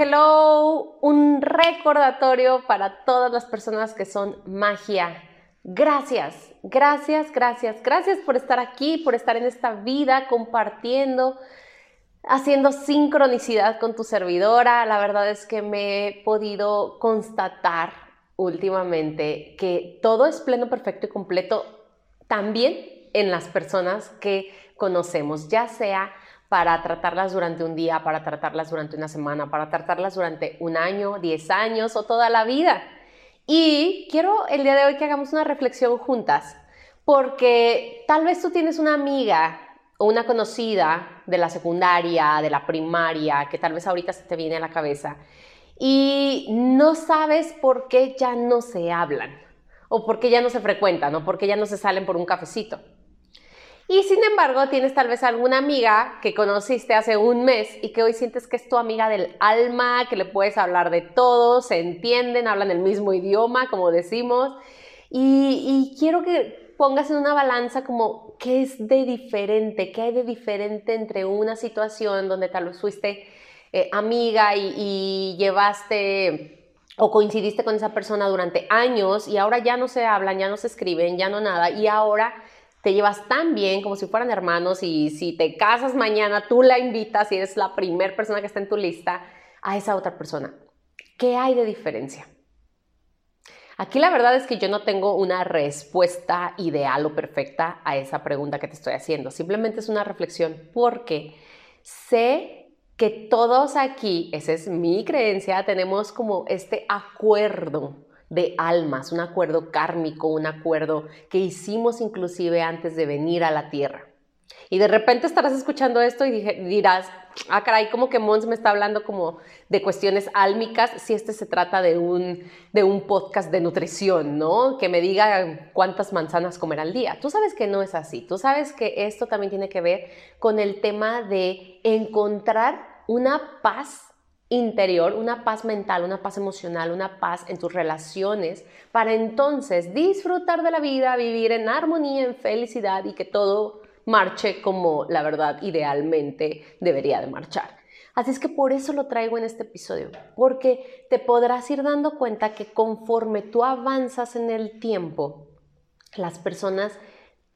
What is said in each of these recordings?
Hello. Un recordatorio para todas las personas que son magia. Gracias, gracias, gracias, gracias por estar aquí, por estar en esta vida compartiendo, haciendo sincronicidad con tu servidora. La verdad es que me he podido constatar últimamente que todo es pleno, perfecto y completo también en las personas que conocemos, ya sea para tratarlas durante un día, para tratarlas durante una semana, para tratarlas durante un año, diez años o toda la vida. Y quiero el día de hoy que hagamos una reflexión juntas, porque tal vez tú tienes una amiga o una conocida de la secundaria, de la primaria, que tal vez ahorita se te viene a la cabeza, y no sabes por qué ya no se hablan, o por qué ya no se frecuentan, o por qué ya no se salen por un cafecito. Y sin embargo, tienes tal vez alguna amiga que conociste hace un mes y que hoy sientes que es tu amiga del alma, que le puedes hablar de todo, se entienden, hablan el mismo idioma, como decimos. Y, quiero que pongas en una balanza como qué es de diferente, qué hay de diferente entre una situación donde tal vez fuiste eh, amiga y, y llevaste o coincidiste con esa persona durante años y ahora ya no se hablan, ya no se escriben, ya no nada, y ahora te llevas tan bien como si fueran hermanos y si te casas mañana, tú la invitas y eres la primera persona que está en tu lista a esa otra persona. ¿Qué hay de diferencia? Aquí la verdad es que yo no tengo una respuesta ideal o perfecta a esa pregunta que te estoy haciendo. Simplemente es una reflexión porque sé que todos aquí, esa es mi creencia, tenemos como este acuerdo de almas, un acuerdo kármico, un acuerdo que hicimos inclusive antes de venir a la Tierra. Y de repente estarás escuchando esto y dirás, ah, caray, como que Mons me está hablando como de cuestiones álmicas, si este se trata de un, de un podcast de nutrición, ¿no? Que me diga cuántas manzanas comer al día. Tú sabes que no es así, tú sabes que esto también tiene que ver con el tema de encontrar una paz interior, una paz mental, una paz emocional, una paz en tus relaciones, para entonces disfrutar de la vida, vivir en armonía, en felicidad y que todo marche como la verdad idealmente debería de marchar. Así es que por eso lo traigo en este episodio, porque te podrás ir dando cuenta que conforme tú avanzas en el tiempo, las personas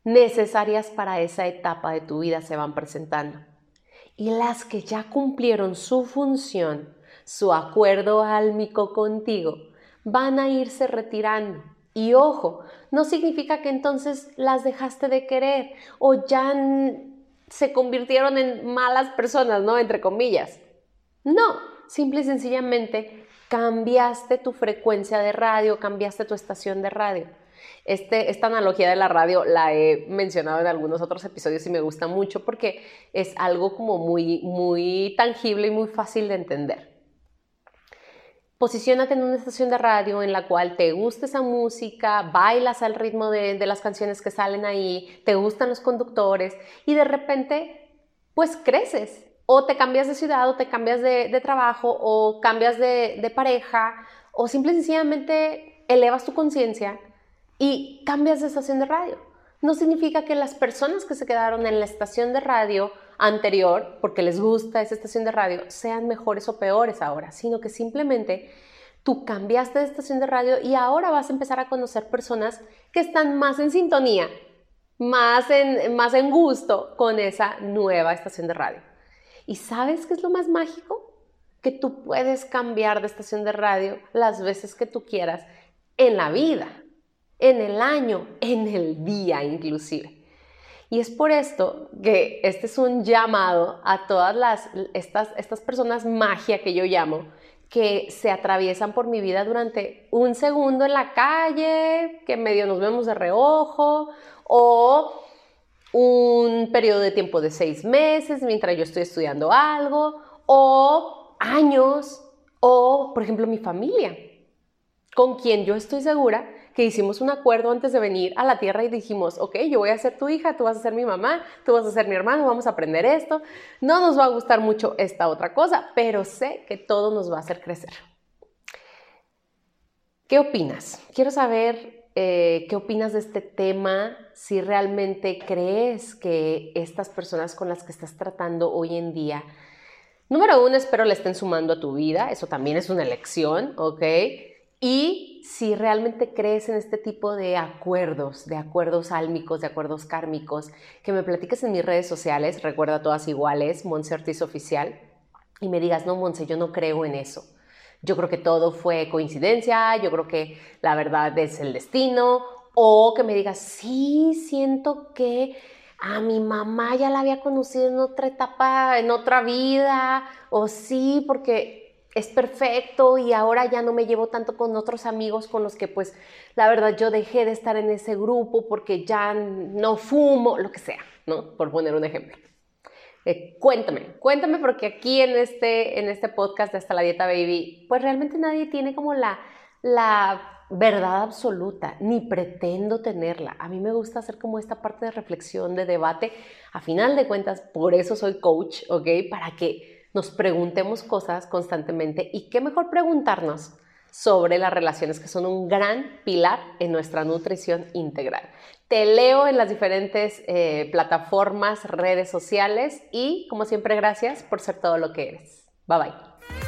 necesarias para esa etapa de tu vida se van presentando y las que ya cumplieron su función, su acuerdo álmico contigo, van a irse retirando. Y ojo, no significa que entonces las dejaste de querer o ya se convirtieron en malas personas, ¿no? Entre comillas. No, simple y sencillamente cambiaste tu frecuencia de radio, cambiaste tu estación de radio. Este, esta analogía de la radio la he mencionado en algunos otros episodios y me gusta mucho porque es algo como muy, muy tangible y muy fácil de entender. Posiciónate en una estación de radio en la cual te gusta esa música, bailas al ritmo de, las canciones que salen ahí, te gustan los conductores y de repente pues creces o te cambias de ciudad o te cambias de, trabajo o cambias de, de pareja o simple y sencillamente elevas tu conciencia y cambias de estación de radio. No significa que las personas que se quedaron en la estación de radio anterior, porque les gusta esa estación de radio, sean mejores o peores ahora, sino que simplemente tú cambiaste de estación de radio y ahora vas a empezar a conocer personas que están más en sintonía, más en, más en gusto con esa nueva estación de radio. ¿Y sabes qué es lo más mágico? Que tú puedes cambiar de estación de radio las veces que tú quieras en la vida en el año, en el día inclusive. Y es por esto que este es un llamado a todas las, estas, estas personas magia que yo llamo, que se atraviesan por mi vida durante un segundo en la calle, que medio nos vemos de reojo, o un periodo de tiempo de seis meses mientras yo estoy estudiando algo, o años, O, por ejemplo, mi familia, con quien yo estoy segura que hicimos un acuerdo antes de venir a la tierra y dijimos, ok, yo voy a ser tu hija, tú vas a ser mi mamá, tú vas a ser mi hermano, vamos a aprender esto. No nos va a gustar mucho esta otra cosa, pero sé que todo nos va a hacer crecer. ¿Qué opinas? Quiero saber eh, qué opinas de este tema, si realmente crees que estas personas con las que estás tratando hoy en día, número uno, espero le estén sumando a tu vida, eso también es una elección, ¿ok? Y si realmente crees en este tipo de acuerdos, de acuerdos álmicos, de acuerdos kármicos, que me platiques en mis redes sociales, recuerda todas iguales, Monse Ortiz Oficial, y me digas, no, Monse, yo no creo en eso. Yo creo que todo fue coincidencia, yo creo que la verdad es el destino, o que me digas, sí, siento que a mi mamá ya la había conocido en otra etapa, en otra vida, o sí, porque es perfecto y ahora ya no me llevo tanto con otros amigos con los que pues la verdad yo dejé de estar en ese grupo porque ya no fumo, lo que sea, ¿no? Por poner un ejemplo. Eh, cuéntame, cuéntame porque aquí en este, en este podcast de Hasta la Dieta Baby, pues realmente nadie tiene como la, la verdad absoluta, ni pretendo tenerla. A mí me gusta hacer como esta parte de reflexión, de debate. A final de cuentas, por eso soy coach, ¿ok? Para que nos preguntemos cosas constantemente y qué mejor preguntarnos sobre las relaciones que son un gran pilar en nuestra nutrición integral. Te leo en las diferentes eh, plataformas, redes sociales y como siempre gracias por ser todo lo que eres. Bye bye.